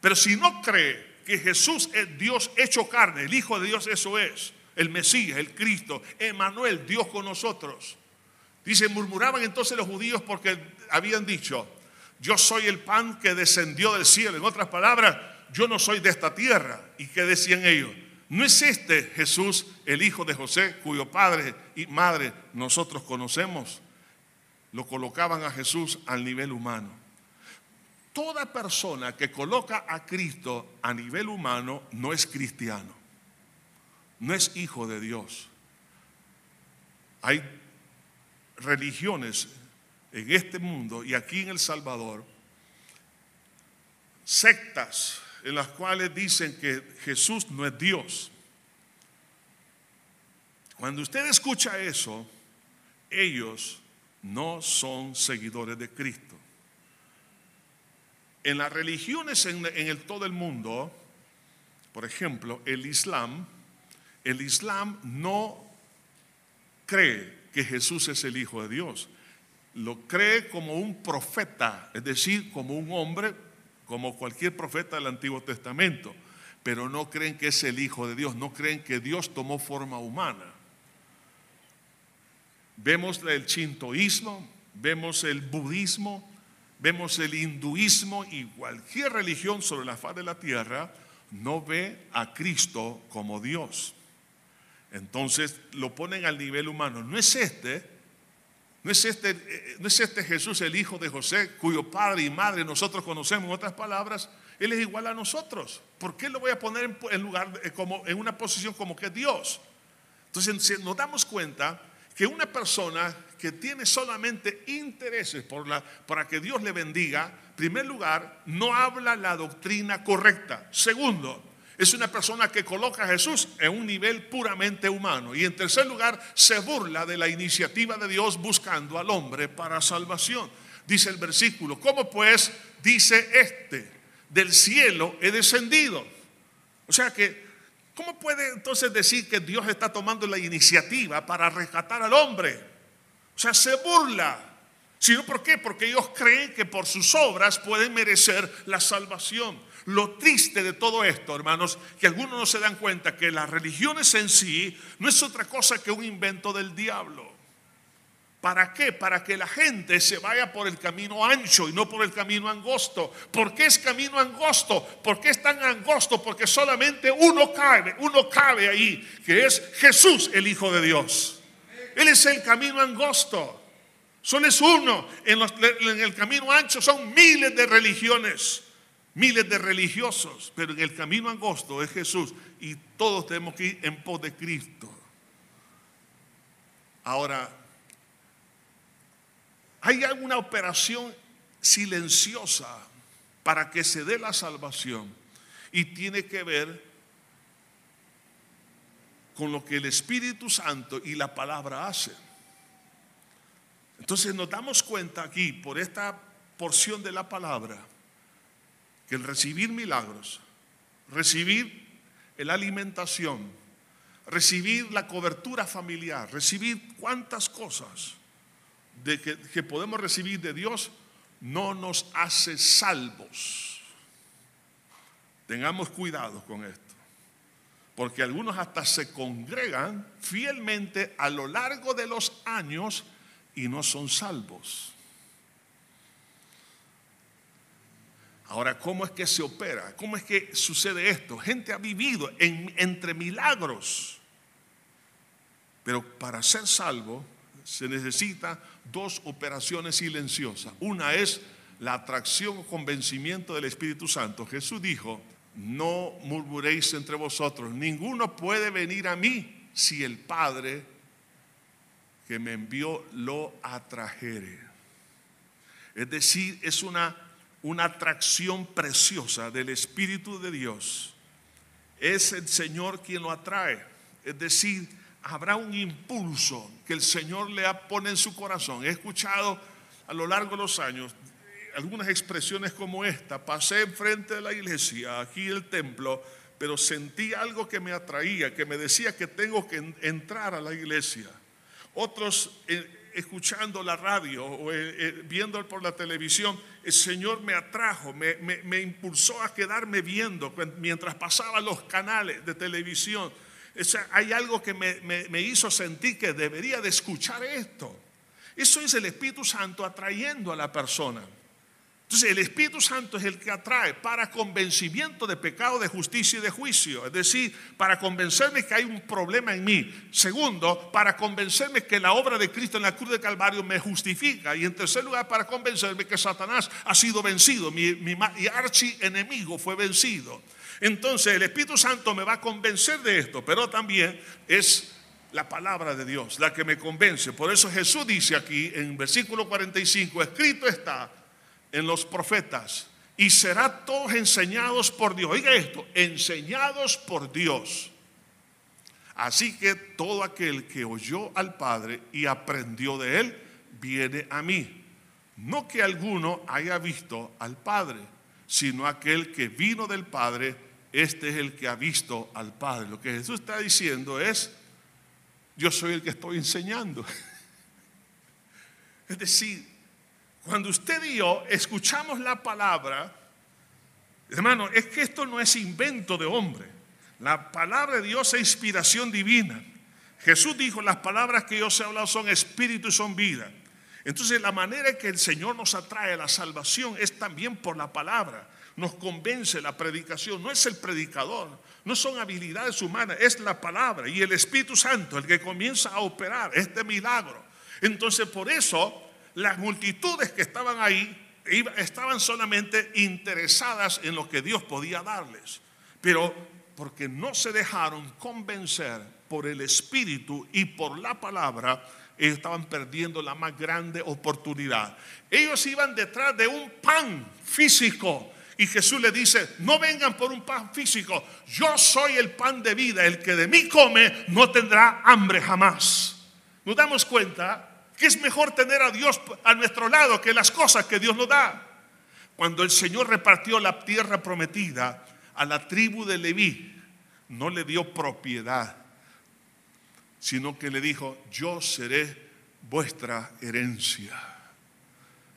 Speaker 1: pero si no cree que Jesús es Dios hecho carne, el Hijo de Dios eso es, el Mesías, el Cristo, Emanuel, Dios con nosotros. Dice, murmuraban entonces los judíos porque habían dicho, yo soy el pan que descendió del cielo. En otras palabras, yo no soy de esta tierra. ¿Y qué decían ellos? ¿No es este Jesús el hijo de José, cuyo padre y madre nosotros conocemos? Lo colocaban a Jesús al nivel humano. Toda persona que coloca a Cristo a nivel humano no es cristiano, no es hijo de Dios. Hay religiones en este mundo y aquí en El Salvador, sectas en las cuales dicen que Jesús no es Dios. Cuando usted escucha eso, ellos no son seguidores de Cristo. En las religiones en, el, todo el mundo, por ejemplo, el Islam, el Islam no cree que Jesús es el Hijo de Dios. Lo cree como un profeta, es decir, como un hombre como cualquier profeta del Antiguo Testamento, pero no creen que es el Hijo de Dios, no creen que Dios tomó forma humana. Vemos el chintoísmo, vemos el budismo, vemos el hinduismo y cualquier religión sobre la faz de la tierra no ve a Cristo como Dios. Entonces lo ponen al nivel humano. No es este ¿No es, este, eh, ¿No es este Jesús el hijo de José, cuyo padre y madre nosotros conocemos? En otras palabras, Él es igual a nosotros. ¿Por qué lo voy a poner en, lugar, como, en una posición como que Dios? Entonces nos damos cuenta que una persona que tiene solamente intereses por la, para que Dios le bendiga, en primer lugar, no habla la doctrina correcta. Segundo, es una persona que coloca a Jesús en un nivel puramente humano. Y en tercer lugar, se burla de la iniciativa de Dios buscando al hombre para salvación. Dice el versículo, ¿cómo pues dice este? Del cielo he descendido. O sea que, ¿cómo puede entonces decir que Dios está tomando la iniciativa para rescatar al hombre? Sea, se burla. ¿Sino por qué? Porque ellos creen que por sus obras pueden merecer la salvación. Lo triste de todo esto, hermanos, que algunos no se dan cuenta que las religiones en sí no es otra cosa que un invento del diablo. ¿Para qué? Para que la gente se vaya por el camino ancho y no por el camino angosto. ¿Por qué es camino angosto? ¿Por qué es tan angosto? Porque solamente uno cabe, uno cabe ahí, que es Jesús, el Hijo de Dios. Él es el camino angosto. Solo es uno. En, en el camino ancho son miles de religiones miles de religiosos, pero en el camino angosto es Jesús y todos tenemos que ir en pos de Cristo. Ahora, hay alguna operación silenciosa para que se dé la salvación y tiene que ver con lo que el Espíritu Santo y la palabra hacen. Entonces nos damos cuenta aquí por esta porción de la palabra que el recibir milagros, recibir la alimentación, recibir la cobertura familiar, recibir cuantas cosas de que, que podemos recibir de Dios, no nos hace salvos. Tengamos cuidado con esto, porque algunos hasta se congregan fielmente a lo largo de los años y no son salvos. Ahora, ¿cómo es que se opera? ¿Cómo es que sucede esto? Gente ha vivido entre milagros. Pero para ser salvo se necesita dos operaciones silenciosas. Una es la atracción o convencimiento del Espíritu Santo. Jesús dijo, no murmuréis entre vosotros, ninguno puede venir a mí si el Padre que me envió lo atrajere. Es decir, es una una atracción preciosa del Espíritu de Dios. Es el Señor quien lo atrae. Es decir, habrá un impulso que el Señor le pone en su corazón. He escuchado a lo largo de los años algunas expresiones como esta. Pasé enfrente de la iglesia, aquí el templo, pero sentí algo que me atraía, que me decía que tengo que entrar a la iglesia. Otros eh, escuchando la radio o eh, eh, viendo por la televisión, el Señor me atrajo, me, impulsó a quedarme viendo mientras pasaba los canales de televisión. hay algo que me, hizo sentir que debería de escuchar esto. Eso es el Espíritu Santo atrayendo a la persona. Entonces el Espíritu Santo es el que atrae para convencimiento de pecado, de justicia y de juicio. Es decir, para convencerme que hay un problema en mí. Segundo, para convencerme que la obra de Cristo en la cruz de Calvario me justifica. Y en tercer lugar, para convencerme que Satanás ha sido vencido. Mi, mi archienemigo fue vencido. Entonces el Espíritu Santo me va a convencer de esto, pero también es la palabra de Dios la que me convence. Por eso Jesús dice aquí en versículo 45, escrito está en los profetas y será todos enseñados por Dios. Oiga esto, enseñados por Dios. Así que todo aquel que oyó al Padre y aprendió de él, viene a mí. No que alguno haya visto al Padre, sino aquel que vino del Padre, este es el que ha visto al Padre. Lo que Jesús está diciendo es, yo soy el que estoy enseñando. [laughs] Es decir, cuando usted y yo escuchamos la palabra, hermano, es que esto no es invento de hombre. La palabra de Dios es inspiración divina. Jesús dijo, las palabras que yo os he hablado son espíritu y son vida. Entonces la manera que el Señor nos atrae a la salvación es también por la palabra. Nos convence la predicación, no es el predicador, no son habilidades humanas, es la palabra y el Espíritu Santo el que comienza a operar este milagro. Entonces por eso las multitudes que estaban ahí estaban solamente interesadas en lo que Dios podía darles, pero porque no se dejaron convencer por el Espíritu y por la palabra, estaban perdiendo la más grande oportunidad. Ellos iban detrás de un pan físico. Y Jesús le dice, no vengan por un pan físico, yo soy el pan de vida, el que de mí come no tendrá hambre jamás. Nos damos cuenta es mejor tener a Dios a nuestro lado que las cosas que Dios nos da. Cuando el Señor repartió la tierra prometida a la tribu de Leví, no le dio propiedad, sino que le dijo, yo seré vuestra herencia.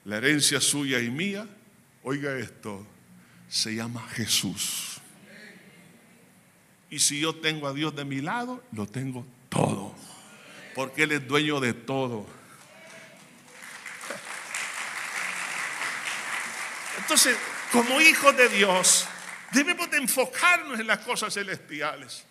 Speaker 1: La herencia suya y mía, oiga esto, se llama Jesús. Y si yo tengo a Dios de mi lado, lo tengo todo, porque Él es dueño de todo. Entonces, como hijos de Dios, debemos de enfocarnos en las cosas celestiales.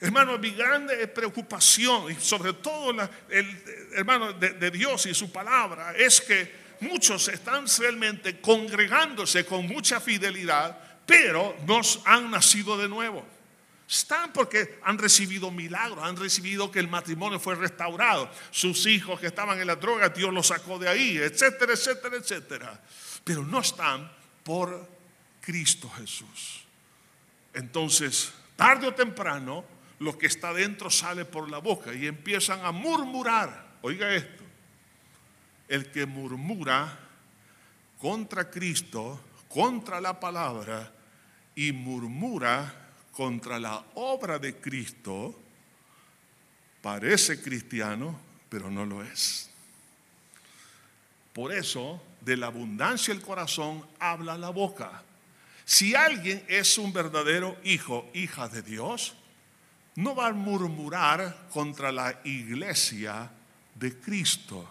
Speaker 1: Hermano, mi grande preocupación, y sobre todo el hermano de, de Dios y su palabra, es que muchos están realmente congregándose con mucha fidelidad, pero no han nacido de nuevo. Están porque han recibido milagros, han recibido que el matrimonio fue restaurado, sus hijos que estaban en la droga, Dios los sacó de ahí, etcétera, etcétera, etcétera pero no están por Cristo Jesús. Entonces, tarde o temprano, lo que está dentro sale por la boca y empiezan a murmurar. Oiga esto, el que murmura contra Cristo, contra la palabra y murmura contra la obra de Cristo, parece cristiano, pero no lo es. Por eso de la abundancia del corazón habla la boca. Si alguien es un verdadero hijo, hija de Dios, no va a murmurar contra la iglesia de Cristo.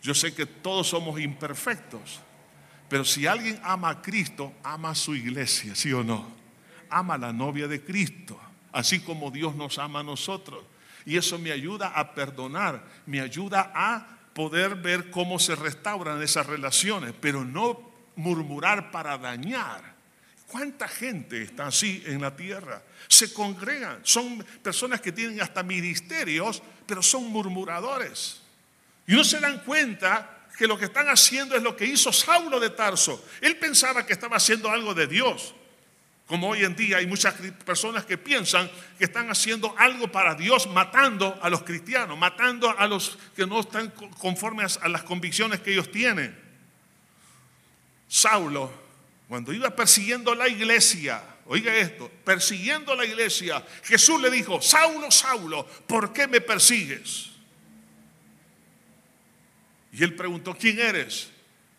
Speaker 1: Yo sé que todos somos imperfectos, pero si alguien ama a Cristo, ama a su iglesia, ¿sí o no? Ama a la novia de Cristo, así como Dios nos ama a nosotros. Y eso me ayuda a perdonar, me ayuda a poder ver cómo se restauran esas relaciones, pero no murmurar para dañar. ¿Cuánta gente está así en la tierra? Se congregan, son personas que tienen hasta ministerios, pero son murmuradores. Y no se dan cuenta que lo que están haciendo es lo que hizo Saulo de Tarso. Él pensaba que estaba haciendo algo de Dios, como hoy en día hay muchas personas que piensan que están haciendo algo para Dios matando a los cristianos, matando a los que no están conformes a las convicciones que ellos tienen. Saulo, cuando iba persiguiendo la iglesia, oiga esto, persiguiendo la iglesia, Jesús le dijo, Saulo, Saulo, ¿por qué me persigues? Y él preguntó, ¿quién eres?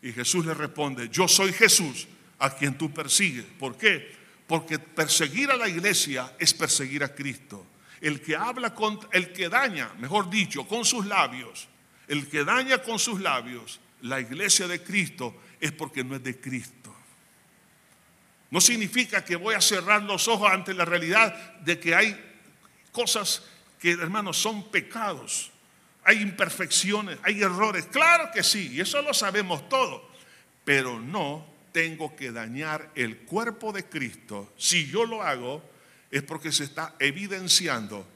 Speaker 1: Y Jesús le responde, yo soy Jesús a quien tú persigues. ¿Por qué? Porque perseguir a la iglesia es perseguir a Cristo. El que habla con, el que daña, mejor dicho, con sus labios, el que daña con sus labios la iglesia de Cristo es porque no es de Cristo. No significa que voy a cerrar los ojos ante la realidad de que hay cosas que, hermanos, son pecados. Hay imperfecciones, hay errores. Claro que sí, y eso lo sabemos todo. Pero no tengo que dañar el cuerpo de Cristo. Si yo lo hago, es porque se está evidenciando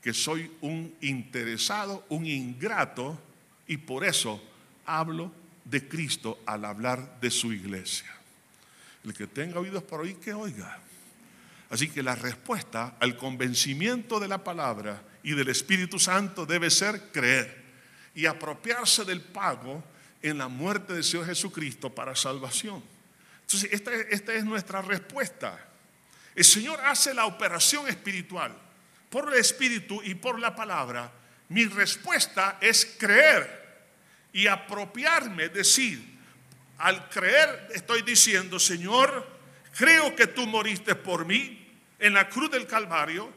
Speaker 1: que soy un interesado, un ingrato, y por eso hablo de Cristo al hablar de su iglesia. El que tenga oídos por oír, que oiga. Así que la respuesta al convencimiento de la palabra y del Espíritu Santo debe ser creer y apropiarse del pago en la muerte del Señor Jesucristo para salvación. Entonces, esta, esta es nuestra respuesta. El Señor hace la operación espiritual por el Espíritu y por la palabra. Mi respuesta es creer y apropiarme, decir, al creer estoy diciendo, Señor, creo que tú moriste por mí en la cruz del Calvario.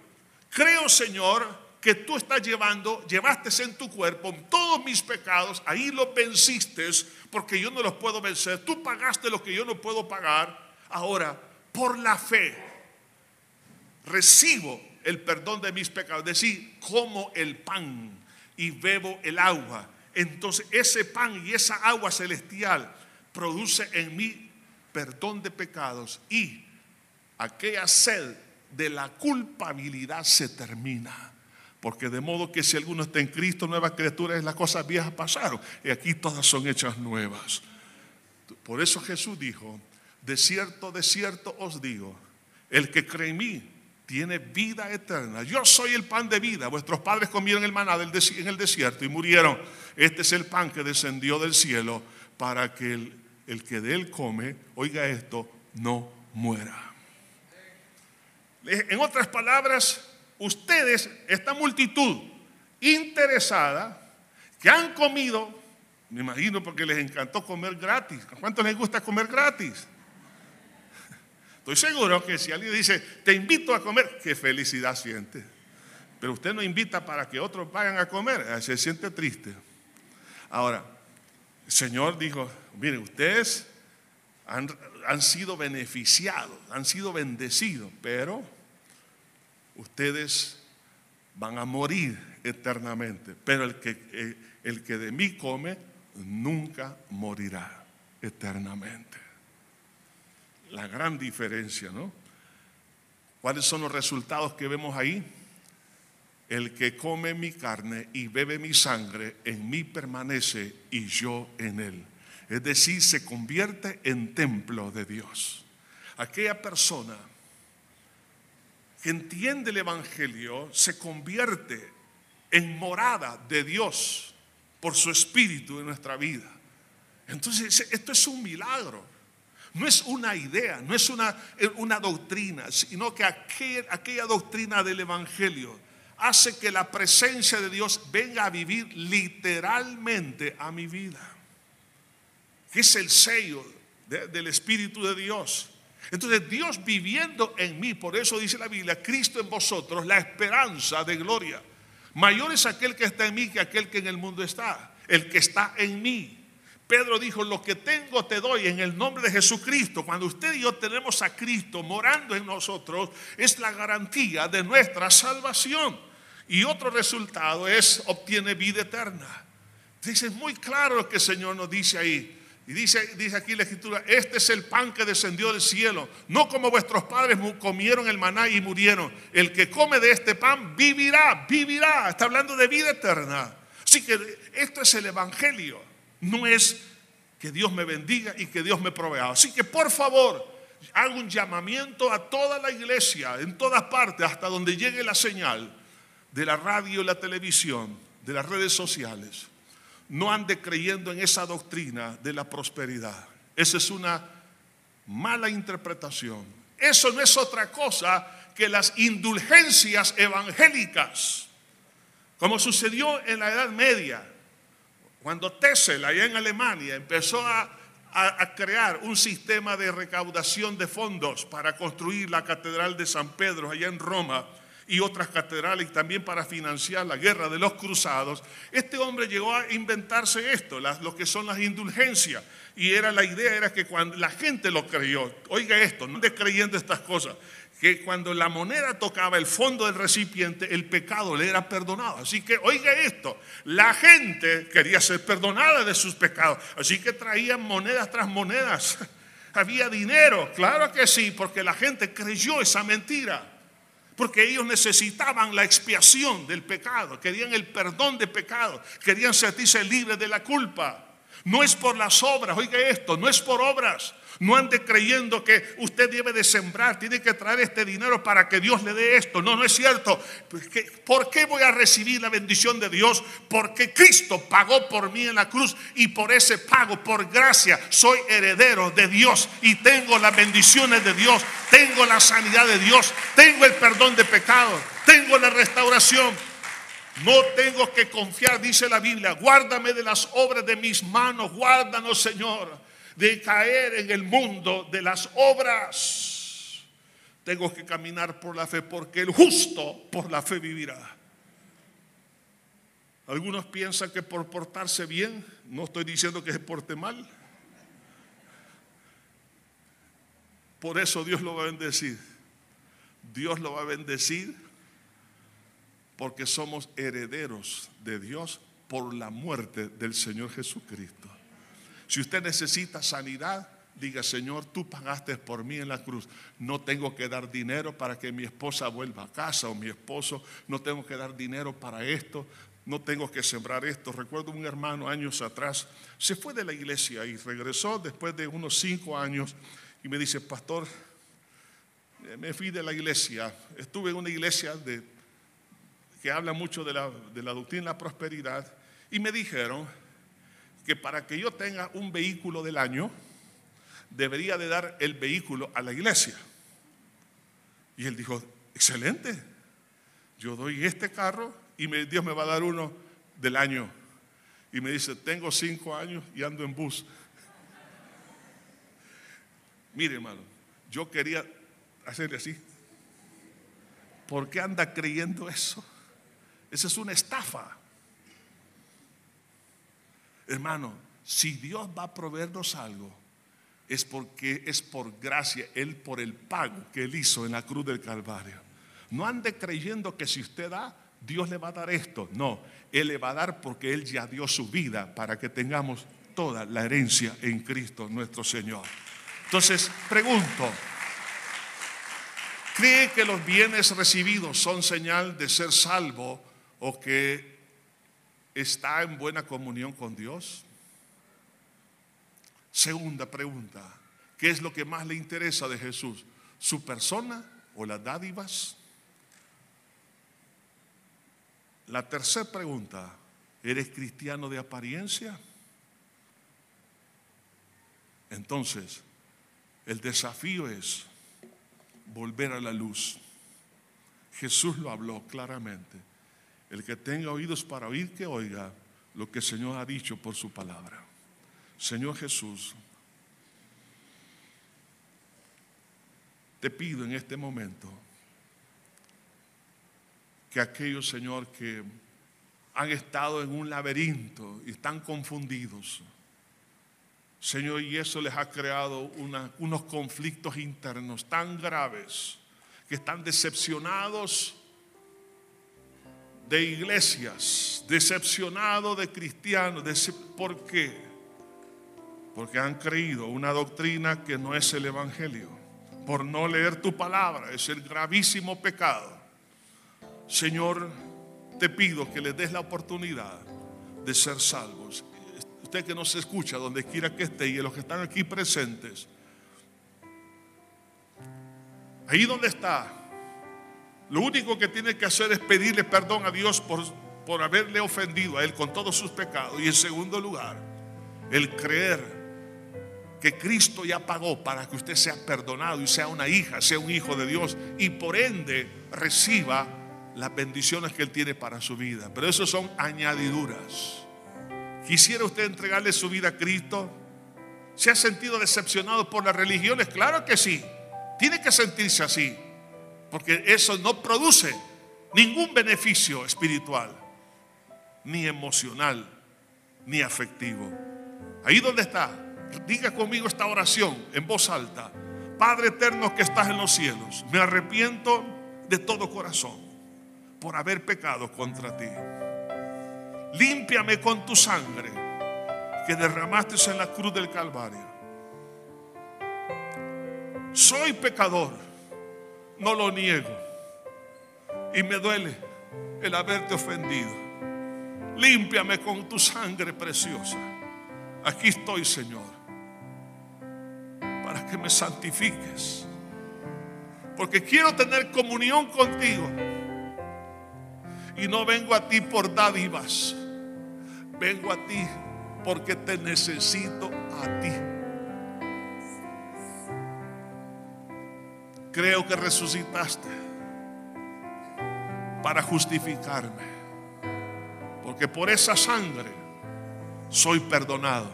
Speaker 1: Creo, Señor, que tú estás llevando, llevaste en tu cuerpo todos mis pecados, ahí los venciste porque yo no los puedo vencer. Tú pagaste lo que yo no puedo pagar. Ahora, por la fe, recibo el perdón de mis pecados. Es decir, como el pan y bebo el agua. Entonces ese pan y esa agua celestial produce en mí perdón de pecados y aquella sed de la culpabilidad se termina. Porque de modo que si alguno está en Cristo, nueva criatura es las cosas viejas pasaron. Y aquí todas son hechas nuevas. Por eso Jesús dijo, de cierto, de cierto os digo, el que cree en mí tiene vida eterna. Yo soy el pan de vida. Vuestros padres comieron el maná en el desierto y murieron. Este es el pan que descendió del cielo para que el, el que de él come, oiga esto, no muera. En otras palabras, ustedes, esta multitud interesada, que han comido, me imagino porque les encantó comer gratis. ¿A cuántos les gusta comer gratis? Estoy seguro que si alguien dice, te invito a comer, qué felicidad siente. Pero usted no invita para que otros vayan a comer, se siente triste. Ahora, el Señor dijo, miren, ustedes han, sido beneficiados, han sido bendecidos, pero ustedes van a morir eternamente. Pero el que, eh, el que de mí come nunca morirá eternamente. La gran diferencia, ¿no? ¿Cuáles son los resultados que vemos ahí? El que come mi carne y bebe mi sangre, en mí permanece y yo en él. Es decir, se convierte en templo de Dios. Aquella persona que entiende el Evangelio se convierte en morada de Dios por su espíritu en nuestra vida. Entonces, esto es un milagro. No es una idea, no es una, una doctrina, sino que aquella doctrina del Evangelio hace que la presencia de Dios venga a vivir literalmente a mi vida. Que es el sello del Espíritu de Dios. Entonces Dios viviendo en mí, por eso dice la Biblia, Cristo en vosotros, la esperanza de gloria. Mayor es aquel que está en mí que aquel que en el mundo está. El que está en mí. Pedro dijo, lo que tengo te doy en el nombre de Jesucristo. Cuando usted y yo tenemos a Cristo morando en nosotros, es la garantía de nuestra salvación. Y otro resultado es, obtiene vida eterna. Dice, muy claro lo que el Señor nos dice ahí. Y dice, dice aquí la escritura, este es el pan que descendió del cielo. No como vuestros padres comieron el maná y murieron. El que come de este pan vivirá, vivirá. Está hablando de vida eterna. Así que esto es el Evangelio no es que Dios me bendiga y que Dios me provea. Así que por favor, hago un llamamiento a toda la iglesia, en todas partes, hasta donde llegue la señal de la radio la televisión, de las redes sociales. No ande creyendo en esa doctrina de la prosperidad. Esa es una mala interpretación. Eso no es otra cosa que las indulgencias evangélicas, como sucedió en la Edad Media cuando Tessel, allá en Alemania, empezó a, crear un sistema de recaudación de fondos para construir la Catedral de San Pedro allá en Roma, y otras catedrales, y también para financiar la guerra de los cruzados, este hombre llegó a inventarse esto, lo que son las indulgencias. Y era la idea era que cuando la gente lo creyó, oiga esto, no de creyendo estas cosas, que cuando la moneda tocaba el fondo del recipiente, el pecado le era perdonado. Así que, oiga esto, la gente quería ser perdonada de sus pecados, así que traían monedas tras monedas. [laughs] Había dinero, claro que sí, porque la gente creyó esa mentira. Porque ellos necesitaban la expiación del pecado, querían el perdón de pecado, querían sentirse libres de la culpa. No es por las obras, oiga esto, no es por obras. No ande creyendo que usted debe de sembrar, tiene que traer este dinero para que Dios le dé esto. No, no es cierto. ¿Por qué voy a recibir la bendición de Dios? Porque Cristo pagó por mí en la cruz y por ese pago, por gracia, soy heredero de Dios y tengo las bendiciones de Dios, tengo la sanidad de Dios, tengo el perdón de pecados, tengo la restauración. No tengo que confiar, dice la Biblia, guárdame de las obras de mis manos, guárdanos Señor de caer en el mundo de las obras. Tengo que caminar por la fe porque el justo por la fe vivirá. Algunos piensan que por portarse bien, no estoy diciendo que se porte mal. Por eso Dios lo va a bendecir. Dios lo va a bendecir porque somos herederos de Dios por la muerte del Señor Jesucristo. Si usted necesita sanidad, diga, Señor, tú pagaste por mí en la cruz. No tengo que dar dinero para que mi esposa vuelva a casa o mi esposo. No tengo que dar dinero para esto. No tengo que sembrar esto. Recuerdo un hermano años atrás, se fue de la iglesia y regresó después de unos cinco años y me dice, pastor, me fui de la iglesia. Estuve en una iglesia que habla mucho de la, de la doctrina de la prosperidad y me dijeron, que para que yo tenga un vehículo del año, debería de dar el vehículo a la iglesia. Y él dijo, excelente, yo doy este carro y Dios me va a dar uno del año. Y me dice, tengo cinco años y ando en bus. [laughs] Mire, hermano, yo quería hacerle así. ¿Por qué anda creyendo eso? Esa es una estafa. Hermano, si Dios va a proveernos algo, es porque es por gracia, Él por el pago que Él hizo en la cruz del Calvario. No ande creyendo que si usted da, Dios le va a dar esto. No, Él le va a dar porque Él ya dio su vida para que tengamos toda la herencia en Cristo nuestro Señor. Entonces, pregunto, ¿cree que los bienes recibidos son señal de ser salvo o que está en buena comunión con Dios? Segunda pregunta, ¿qué es lo que más le interesa de Jesús? ¿Su persona o las dádivas? La tercera pregunta, ¿eres cristiano de apariencia? Entonces, el desafío es volver a la luz. Jesús lo habló claramente. El que tenga oídos para oír, que oiga lo que el Señor ha dicho por su palabra. Señor Jesús, te pido en este momento que aquellos, Señor, que han estado en un laberinto y están confundidos, Señor, y eso les ha creado unos conflictos internos tan graves, que están decepcionados de iglesias, decepcionado de cristianos. ¿Por qué? Porque han creído una doctrina que no es el Evangelio. Por no leer tu palabra, es el gravísimo pecado. Señor, te pido que les des la oportunidad de ser salvos. Usted que nos escucha, donde quiera que esté, y los que están aquí presentes, ahí donde está, lo único que tiene que hacer es pedirle perdón a Dios por, por haberle ofendido a Él con todos sus pecados. Y en segundo lugar, el creer que Cristo ya pagó para que usted sea perdonado y sea una hija, sea un hijo de Dios y por ende reciba las bendiciones que Él tiene para su vida. Pero eso son añadiduras. ¿Quisiera usted entregarle su vida a Cristo? ¿Se ha sentido decepcionado por las religiones? Claro que sí. Tiene que sentirse así. Porque eso no produce ningún beneficio espiritual, ni emocional, ni afectivo. Ahí donde está, diga conmigo esta oración en voz alta. Padre eterno que estás en los cielos, me arrepiento de todo corazón por haber pecado contra ti. Límpiame con tu sangre que derramaste en la cruz del Calvario. Soy pecador, no lo niego. Y me duele el haberte ofendido. Límpiame con tu sangre preciosa. Aquí estoy, Señor para que me santifiques. Porque quiero tener comunión contigo. Y no vengo a ti por dádivas. Vengo a ti porque te necesito a ti. Creo que resucitaste para justificarme. Porque por esa sangre soy perdonado.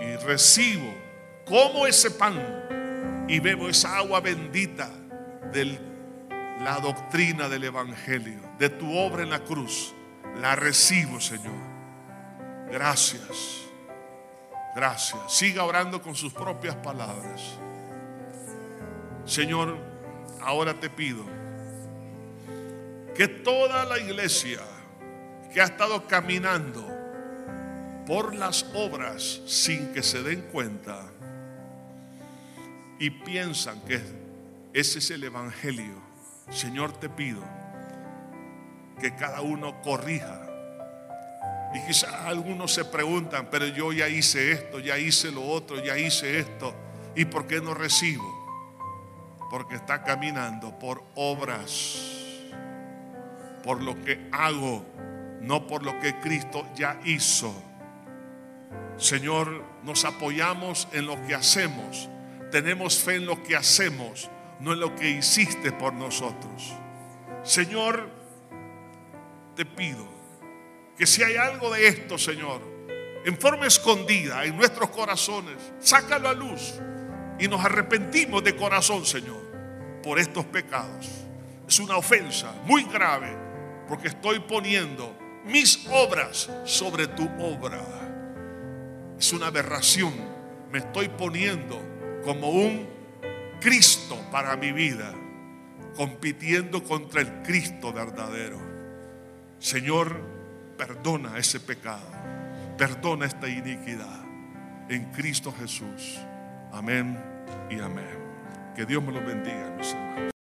Speaker 1: Y recibo como ese pan y bebo esa agua bendita de la doctrina del Evangelio, de tu obra en la cruz. La recibo, Señor. Gracias. Gracias. Siga orando con sus propias palabras. Señor, ahora te pido que toda la iglesia que ha estado caminando por las obras sin que se den cuenta, y piensan que ese es el Evangelio, Señor te pido que cada uno corrija. Y quizás algunos se preguntan, pero yo ya hice esto, ya hice lo otro, ya hice esto. ¿Y por qué no recibo? Porque está caminando por obras, por lo que hago, no por lo que Cristo ya hizo. Señor, nos apoyamos en lo que hacemos tenemos fe en lo que hacemos, no en lo que hiciste por nosotros. Señor, te pido que si hay algo de esto, Señor, en forma escondida en nuestros corazones, sácalo a luz y nos arrepentimos de corazón, Señor, por estos pecados. Es una ofensa muy grave porque estoy poniendo mis obras sobre tu obra. Es una aberración. Me estoy poniendo como un Cristo para mi vida, compitiendo contra el Cristo verdadero. Señor, perdona ese pecado, perdona esta iniquidad en Cristo Jesús. Amén y amén. Que Dios me lo bendiga, mis hermanos.